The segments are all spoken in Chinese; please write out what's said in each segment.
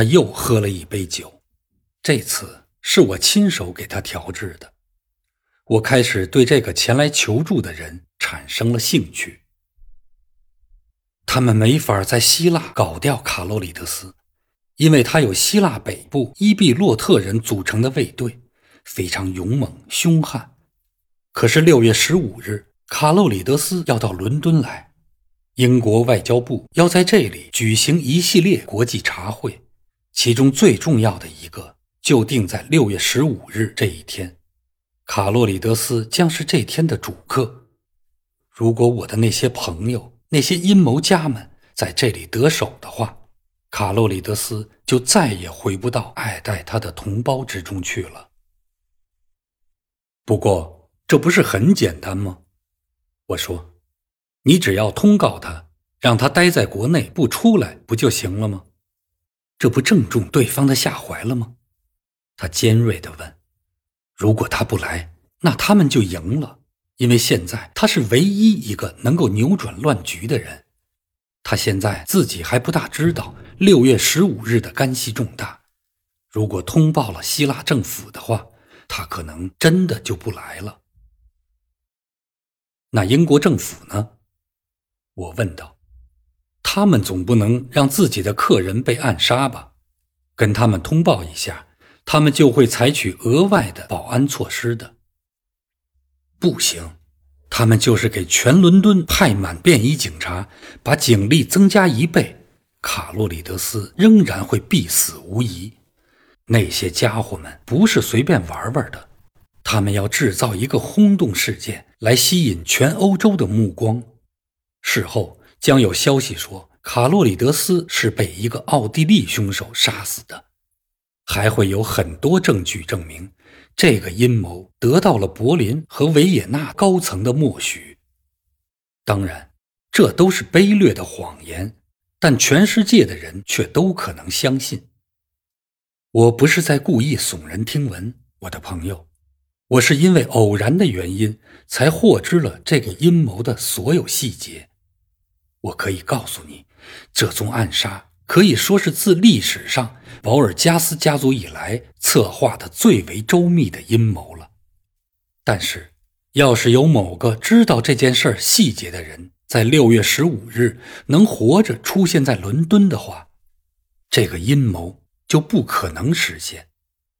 他又喝了一杯酒，这次是我亲手给他调制的。我开始对这个前来求助的人产生了兴趣。他们没法在希腊搞掉卡洛里德斯，因为他有希腊北部伊比洛特人组成的卫队，非常勇猛凶悍。可是六月十五日，卡洛里德斯要到伦敦来，英国外交部要在这里举行一系列国际茶会，其中最重要的一个就定在六月十五日这一天。卡洛里德斯将是这天的主客。如果我的那些朋友、那些阴谋家们在这里得手的话，卡洛里德斯就再也回不到爱戴他的同胞之中去了。不过，这不是很简单吗？我说，你只要通告他，让他待在国内不出来，不就行了吗？这不正中对方的下怀了吗？他尖锐地问。如果他不来，那他们就赢了，因为现在他是唯一一个能够扭转乱局的人。他现在自己还不大知道六月十五日的干系重大。如果通报了希腊政府的话，他可能真的就不来了。那英国政府呢？我问道。他们总不能让自己的客人被暗杀吧？跟他们通报一下。他们就会采取额外的保安措施的。不行，他们就是给全伦敦派满便衣警察，把警力增加一倍，卡洛里德斯仍然会必死无疑。那些家伙们不是随便玩玩的，他们要制造一个轰动事件来吸引全欧洲的目光。事后将有消息说，卡洛里德斯是被一个奥地利凶手杀死的。还会有很多证据证明，这个阴谋得到了柏林和维也纳高层的默许。当然，这都是卑劣的谎言，但全世界的人却都可能相信。我不是在故意耸人听闻，我的朋友，我是因为偶然的原因才获知了这个阴谋的所有细节。我可以告诉你，这宗暗杀。可以说是自历史上保尔加斯家族以来策划的最为周密的阴谋了。但是，要是有某个知道这件事细节的人在六月十五日能活着出现在伦敦的话，这个阴谋就不可能实现。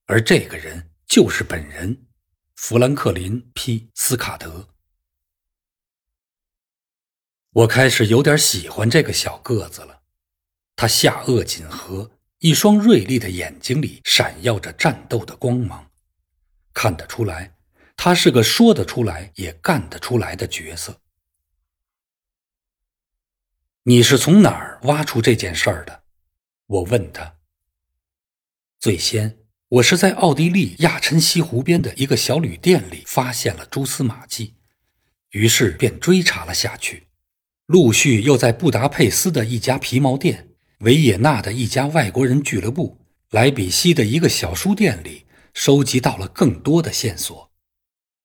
而这个人就是本人，富兰克林 ·P· 斯卡德。我开始有点喜欢这个小个子了。他下颚紧合，一双锐利的眼睛里闪耀着战斗的光芒，看得出来，他是个说得出来也干得出来的角色。你是从哪儿挖出这件事儿的？我问他。最先，我是在奥地利亚琛西湖边的一个小旅店里发现了蛛丝马迹，于是便追查了下去，陆续又在布达佩斯的一家皮毛店。维也纳的一家外国人俱乐部，莱比锡的一个小书店里，收集到了更多的线索。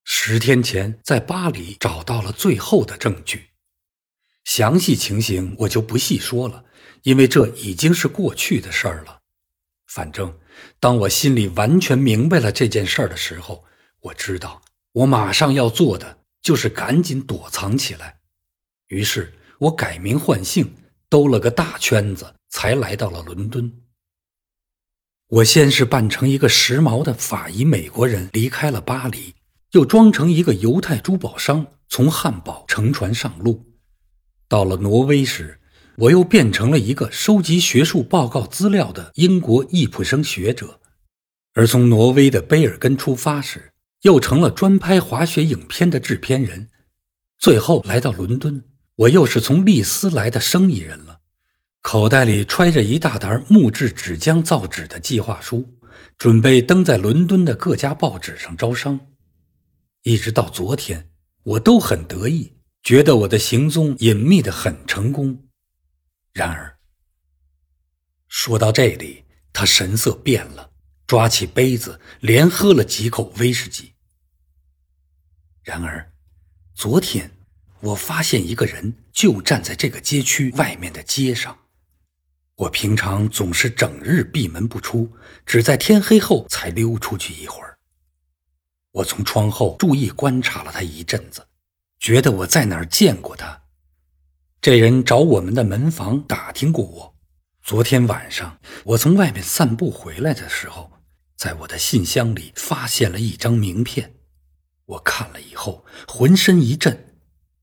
十天前，在巴黎找到了最后的证据。详细情形我就不细说了，因为这已经是过去的事儿了。反正，当我心里完全明白了这件事儿的时候，我知道我马上要做的就是赶紧躲藏起来。于是我改名换姓，兜了个大圈子。才来到了伦敦。我先是扮成一个时髦的法裔美国人离开了巴黎，又装成一个犹太珠宝商从汉堡乘船上路。到了挪威时，我又变成了一个收集学术报告资料的英国易普生学者；而从挪威的卑尔根出发时，又成了专拍滑雪影片的制片人。最后来到伦敦，我又是从利斯来的生意人了。口袋里揣着一大沓木质纸浆造纸的计划书，准备登在伦敦的各家报纸上招商。一直到昨天，我都很得意，觉得我的行踪隐秘的很成功。然而，说到这里，他神色变了，抓起杯子连喝了几口威士忌。然而，昨天我发现一个人就站在这个街区外面的街上。我平常总是整日闭门不出，只在天黑后才溜出去一会儿。我从窗后注意观察了他一阵子，觉得我在哪儿见过他。这人找我们的门房打听过我。昨天晚上我从外面散步回来的时候，在我的信箱里发现了一张名片。我看了以后，浑身一震，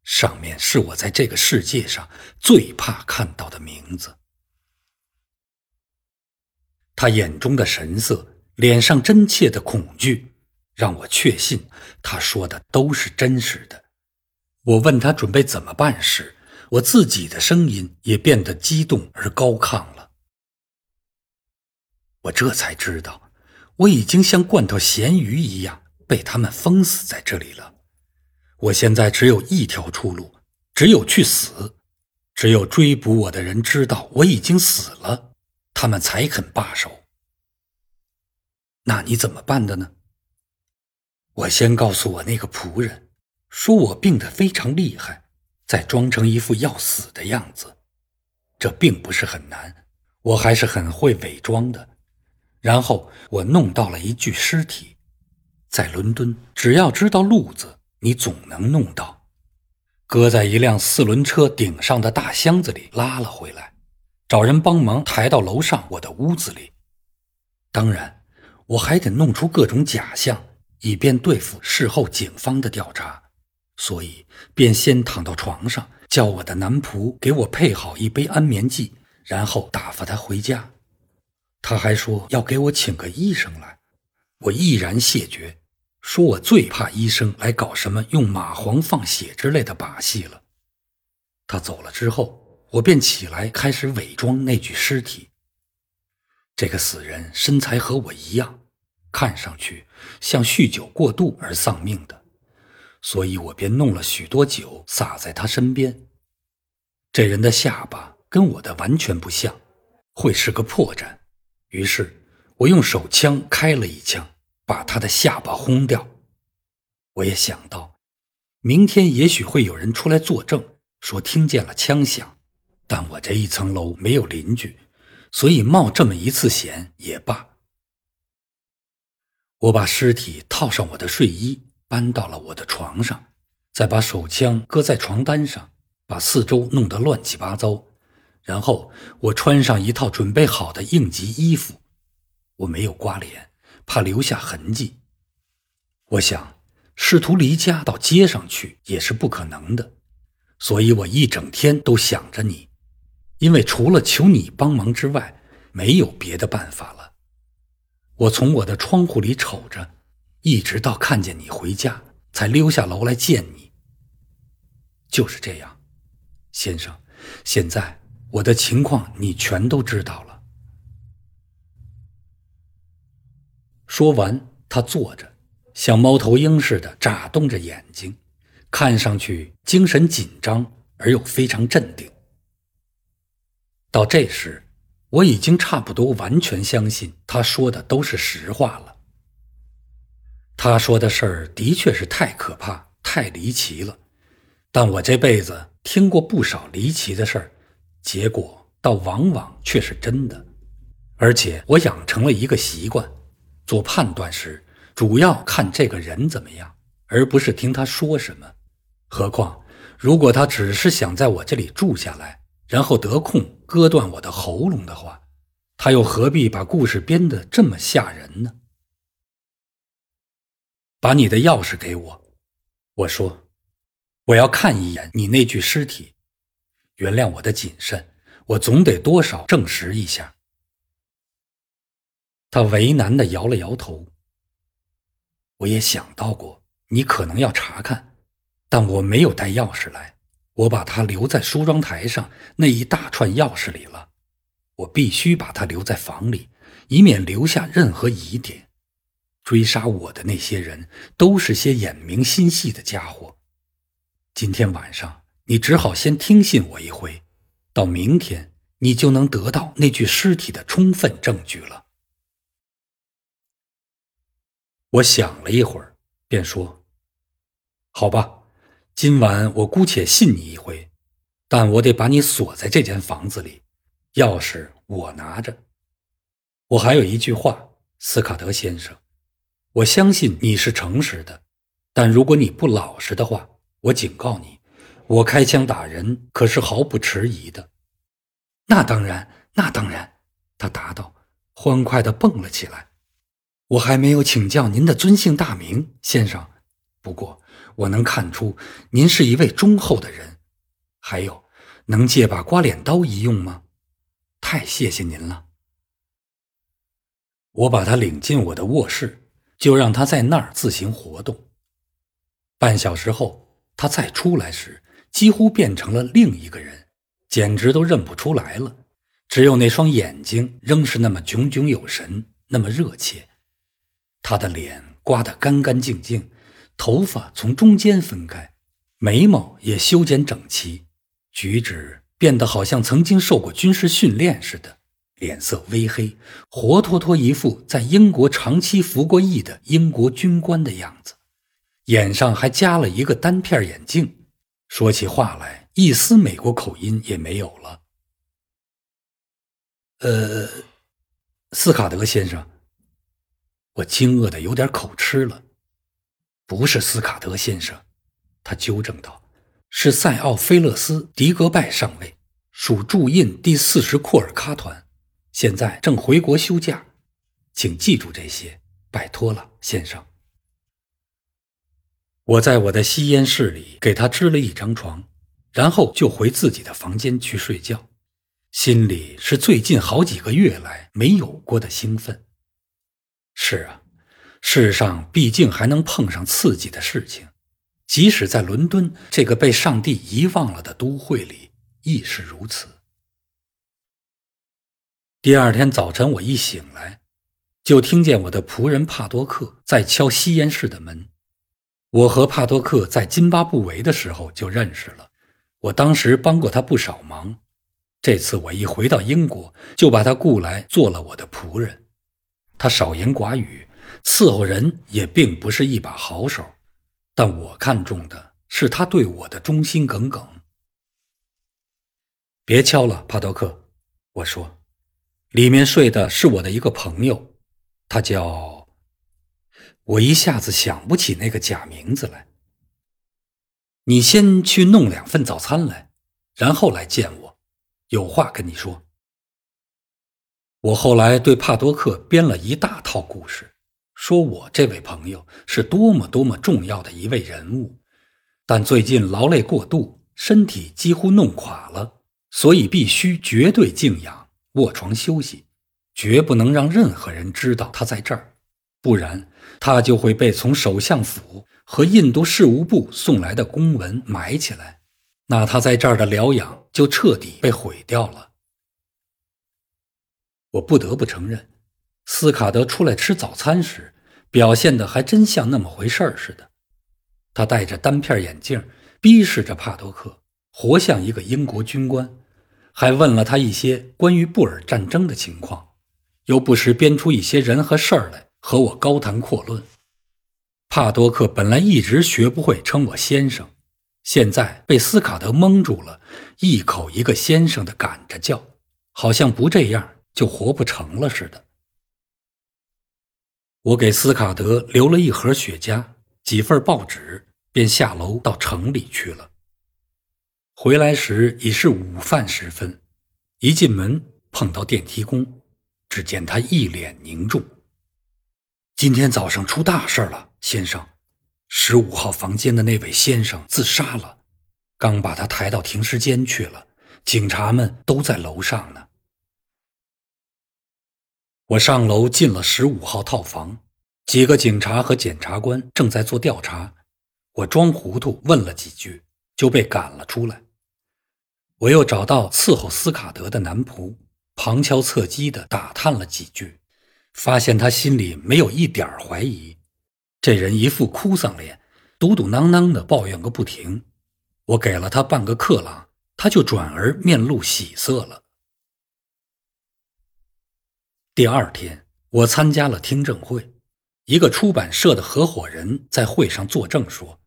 上面是我在这个世界上最怕看到的名字。他眼中的神色，脸上真切的恐惧。让我确信他说的都是真实的。我问他准备怎么办时，我自己的声音也变得激动而高亢了。我这才知道，我已经像罐头咸鱼一样被他们封死在这里了。我现在只有一条出路，只有去死。只有追捕我的人知道我已经死了，他们才肯罢手。那你怎么办的呢？我先告诉我那个仆人，说我病得非常厉害，再装成一副要死的样子，这并不是很难，我还是很会伪装的。然后我弄到了一具尸体，在伦敦，只要知道路子，你总能弄到，搁在一辆四轮车顶上的大箱子里拉了回来，找人帮忙抬到楼上我的屋子里。当然，我还得弄出各种假象。以便对付事后警方的调查，所以便先躺到床上，叫我的男仆给我配好一杯安眠剂，然后打发他回家。他还说要给我请个医生来，我毅然谢绝，说我最怕医生来搞什么用蚂蟥放血之类的把戏了。他走了之后，我便起来开始伪装那具尸体。这个死人身材和我一样。看上去像酗酒过度而丧命的，所以我便弄了许多酒洒在他身边。这人的下巴跟我的完全不像，会是个破绽。于是我用手枪开了一枪，把他的下巴轰掉。我也想到，明天也许会有人出来作证，说听见了枪响，但我这一层楼没有邻居，所以冒这么一次险也罢。我把尸体套上我的睡衣，搬到了我的床上，再把手枪搁在床单上，把四周弄得乱七八糟。然后我穿上一套准备好的应急衣服，我没有刮脸，怕留下痕迹。我想试图离家到街上去也是不可能的，所以我一整天都想着你，因为除了求你帮忙之外，没有别的办法了。我从我的窗户里瞅着，一直到看见你回家，才溜下楼来见你。就是这样，先生。现在我的情况你全都知道了。说完，他坐着，像猫头鹰似的眨动着眼睛，看上去精神紧张而又非常镇定。到这时。我已经差不多完全相信他说的都是实话了。他说的事儿的确是太可怕、太离奇了，但我这辈子听过不少离奇的事儿，结果倒往往却是真的。而且我养成了一个习惯，做判断时主要看这个人怎么样，而不是听他说什么。何况，如果他只是想在我这里住下来，然后得空割断我的喉咙的话，他又何必把故事编得这么吓人呢？把你的钥匙给我，我说，我要看一眼你那具尸体。原谅我的谨慎，我总得多少证实一下。他为难的摇了摇头。我也想到过你可能要查看，但我没有带钥匙来。我把它留在梳妆台上那一大串钥匙里了，我必须把它留在房里，以免留下任何疑点。追杀我的那些人都是些眼明心细的家伙。今天晚上你只好先听信我一回，到明天你就能得到那具尸体的充分证据了。我想了一会儿，便说：“好吧。”今晚我姑且信你一回，但我得把你锁在这间房子里，钥匙我拿着。我还有一句话，斯卡德先生，我相信你是诚实的，但如果你不老实的话，我警告你，我开枪打人可是毫不迟疑的。那当然，那当然，他答道，欢快地蹦了起来。我还没有请教您的尊姓大名，先生。不过我能看出您是一位忠厚的人。还有，能借把刮脸刀一用吗？太谢谢您了。我把他领进我的卧室，就让他在那儿自行活动。半小时后，他再出来时，几乎变成了另一个人，简直都认不出来了。只有那双眼睛仍是那么炯炯有神，那么热切。他的脸刮得干干净净，头发从中间分开，眉毛也修剪整齐，举止变得好像曾经受过军事训练似的，脸色微黑，活脱脱一副在英国长期服过役的英国军官的样子，眼上还加了一个单片眼镜，说起话来一丝美国口音也没有了。呃，斯卡德先生。我惊愕的有点口吃了，不是斯卡德先生，他纠正道：“是塞奥菲勒斯·迪格拜上尉，属驻印第四十库尔喀团，现在正回国休假，请记住这些，拜托了，先生。”我在我的吸烟室里给他支了一张床，然后就回自己的房间去睡觉，心里是最近好几个月来没有过的兴奋。是啊，世上毕竟还能碰上刺激的事情，即使在伦敦这个被上帝遗忘了的都会里亦是如此。第二天早晨，我一醒来，就听见我的仆人帕多克在敲吸烟室的门。我和帕多克在津巴布韦的时候就认识了，我当时帮过他不少忙。这次我一回到英国，就把他雇来做了我的仆人。他少言寡语，伺候人也并不是一把好手，但我看中的是他对我的忠心耿耿。别敲了，帕多克，我说，里面睡的是我的一个朋友，他叫……我一下子想不起那个假名字来。你先去弄两份早餐来，然后来见我，有话跟你说。我后来对帕多克编了一大套故事，说我这位朋友是多么多么重要的一位人物，但最近劳累过度，身体几乎弄垮了，所以必须绝对静养，卧床休息，绝不能让任何人知道他在这儿，不然他就会被从首相府和印度事务部送来的公文埋起来，那他在这儿的疗养就彻底被毁掉了。我不得不承认，斯卡德出来吃早餐时，表现的还真像那么回事儿似的。他戴着单片眼镜，逼视着帕多克，活像一个英国军官，还问了他一些关于布尔战争的情况，又不时编出一些人和事儿来和我高谈阔论。帕多克本来一直学不会称我先生，现在被斯卡德蒙住了，一口一个先生的赶着叫，好像不这样。就活不成了似的。我给斯卡德留了一盒雪茄、几份报纸，便下楼到城里去了。回来时已是午饭时分，一进门碰到电梯工，只见他一脸凝重。今天早上出大事了，先生，十五号房间的那位先生自杀了，刚把他抬到停尸间去了，警察们都在楼上呢。我上楼进了十五号套房，几个警察和检察官正在做调查。我装糊涂问了几句，就被赶了出来。我又找到伺候斯卡德的男仆，旁敲侧击地打探了几句，发现他心里没有一点怀疑。这人一副哭丧脸，嘟嘟囔囔地抱怨个不停。我给了他半个克朗，他就转而面露喜色了。第二天，我参加了听证会。一个出版社的合伙人在会上作证说，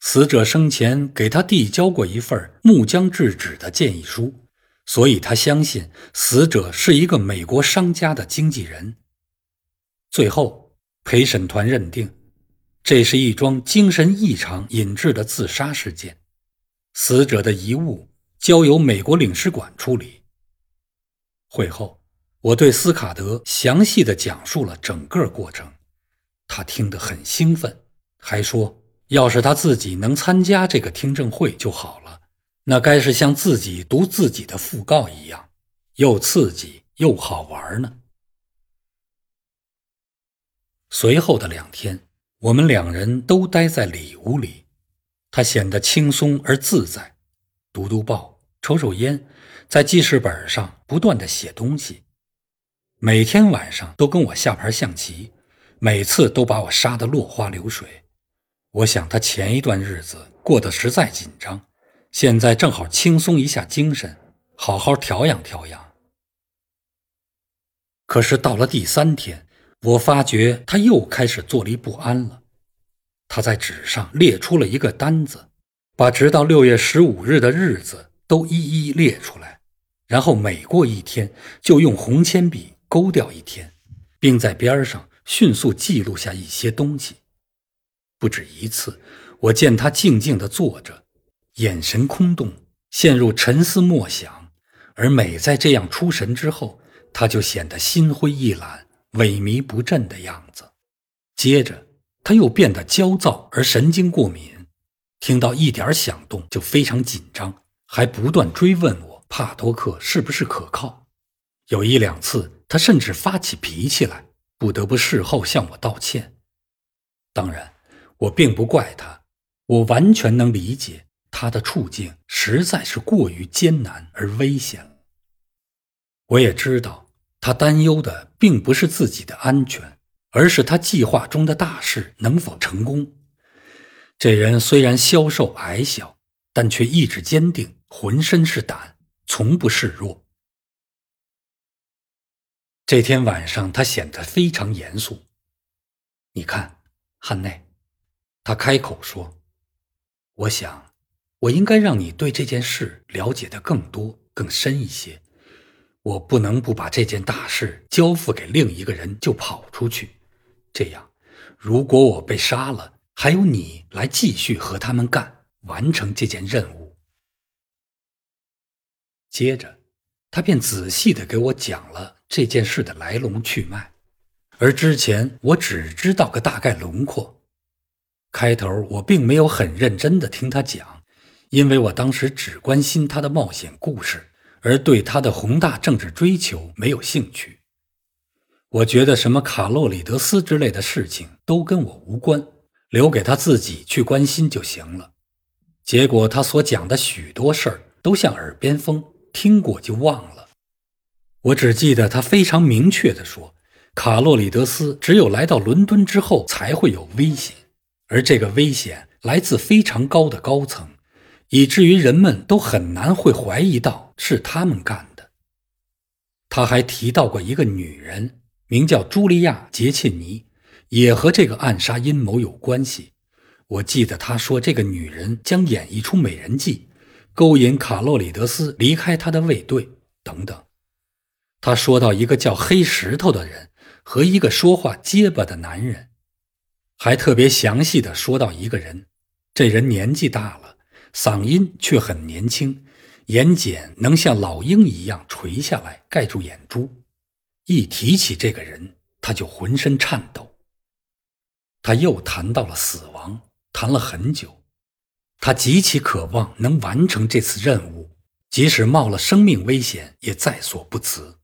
死者生前给他递交过一份木浆制纸的建议书，所以他相信死者是一个美国商家的经纪人。最后，陪审团认定，这是一桩精神异常引致的自杀事件，死者的遗物交由美国领事馆处理。会后，我对斯卡德详细的讲述了整个过程，他听得很兴奋，还说，要是他自己能参加这个听证会就好了，那该是像自己读自己的讣告一样，又刺激又好玩呢。随后的两天，我们两人都待在里屋里，他显得轻松而自在，读读报，抽抽烟。在记事本上不断的写东西，每天晚上都跟我下盘象棋，每次都把我杀得落花流水。我想他前一段日子过得实在紧张，现在正好轻松一下精神，好好调养调养。可是到了第三天，我发觉他又开始坐立不安了。他在纸上列出了一个单子，把直到六月十五日的日子都一一列出来。然后每过一天，就用红铅笔勾掉一天，并在边上迅速记录下一些东西。不止一次，我见他静静地坐着，眼神空洞，陷入沉思默想。而每在这样出神之后，他就显得心灰意懒、萎靡不振的样子。接着，他又变得焦躁而神经过敏，听到一点响动就非常紧张，还不断追问我。帕多克是不是可靠？有一两次，他甚至发起脾气来，不得不事后向我道歉。当然，我并不怪他，我完全能理解他的处境实在是过于艰难而危险。我也知道，他担忧的并不是自己的安全，而是他计划中的大事能否成功。这人虽然消瘦矮小，但却意志坚定，浑身是胆。从不示弱。这天晚上，他显得非常严肃。你看，汉内，他开口说：“我想，我应该让你对这件事了解的更多、更深一些。我不能不把这件大事交付给另一个人就跑出去。这样，如果我被杀了，还有你来继续和他们干，完成这件任务。”接着，他便仔细的给我讲了这件事的来龙去脉，而之前我只知道个大概轮廓。开头我并没有很认真的听他讲，因为我当时只关心他的冒险故事，而对他的宏大政治追求没有兴趣。我觉得什么卡洛里德斯之类的事情都跟我无关，留给他自己去关心就行了。结果他所讲的许多事儿都像耳边风。听过就忘了，我只记得他非常明确地说：“卡洛里德斯只有来到伦敦之后才会有危险，而这个危险来自非常高的高层，以至于人们都很难会怀疑到是他们干的。”他还提到过一个女人，名叫茱莉亚·杰切尼，也和这个暗杀阴谋有关系。我记得他说，这个女人将演绎出美人计。勾引卡洛里德斯离开他的卫队，等等。他说到一个叫黑石头的人和一个说话结巴的男人，还特别详细的说到一个人，这人年纪大了，嗓音却很年轻，眼睑能像老鹰一样垂下来盖住眼珠。一提起这个人，他就浑身颤抖。他又谈到了死亡，谈了很久。他极其渴望能完成这次任务，即使冒了生命危险也在所不辞。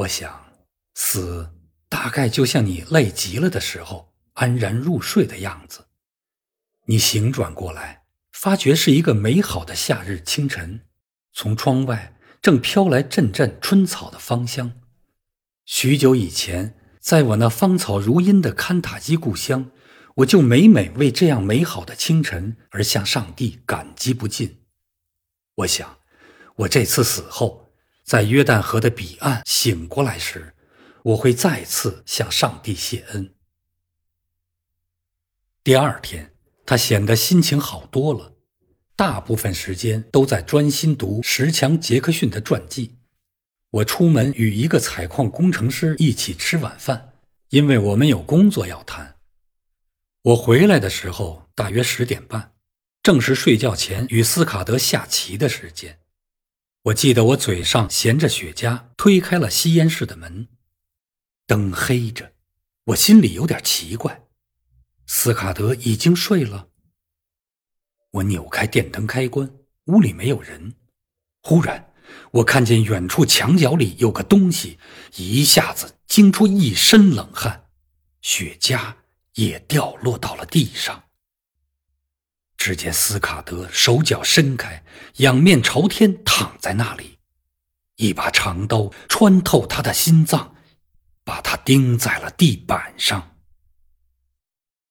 我想，死大概就像你累极了的时候安然入睡的样子。你醒转过来，发觉是一个美好的夏日清晨，从窗外正飘来阵阵春草的芳香。许久以前，在我那芳草如茵的堪塔基故乡。我就每每为这样美好的清晨而向上帝感激不尽。我想，我这次死后，在约旦河的彼岸醒过来时，我会再次向上帝谢恩。第二天，他显得心情好多了，大部分时间都在专心读石强·杰克逊的传记。我出门与一个采矿工程师一起吃晚饭，因为我们有工作要谈。我回来的时候大约十点半，正是睡觉前与斯卡德下棋的时间。我记得我嘴上衔着雪茄，推开了吸烟室的门，灯黑着，我心里有点奇怪。斯卡德已经睡了。我扭开电灯开关，屋里没有人。忽然，我看见远处墙角里有个东西，一下子惊出一身冷汗，雪茄也掉落到了地上。只见斯卡德手脚伸开，仰面朝天躺在那里，一把长刀穿透他的心脏，把他钉在了地板上。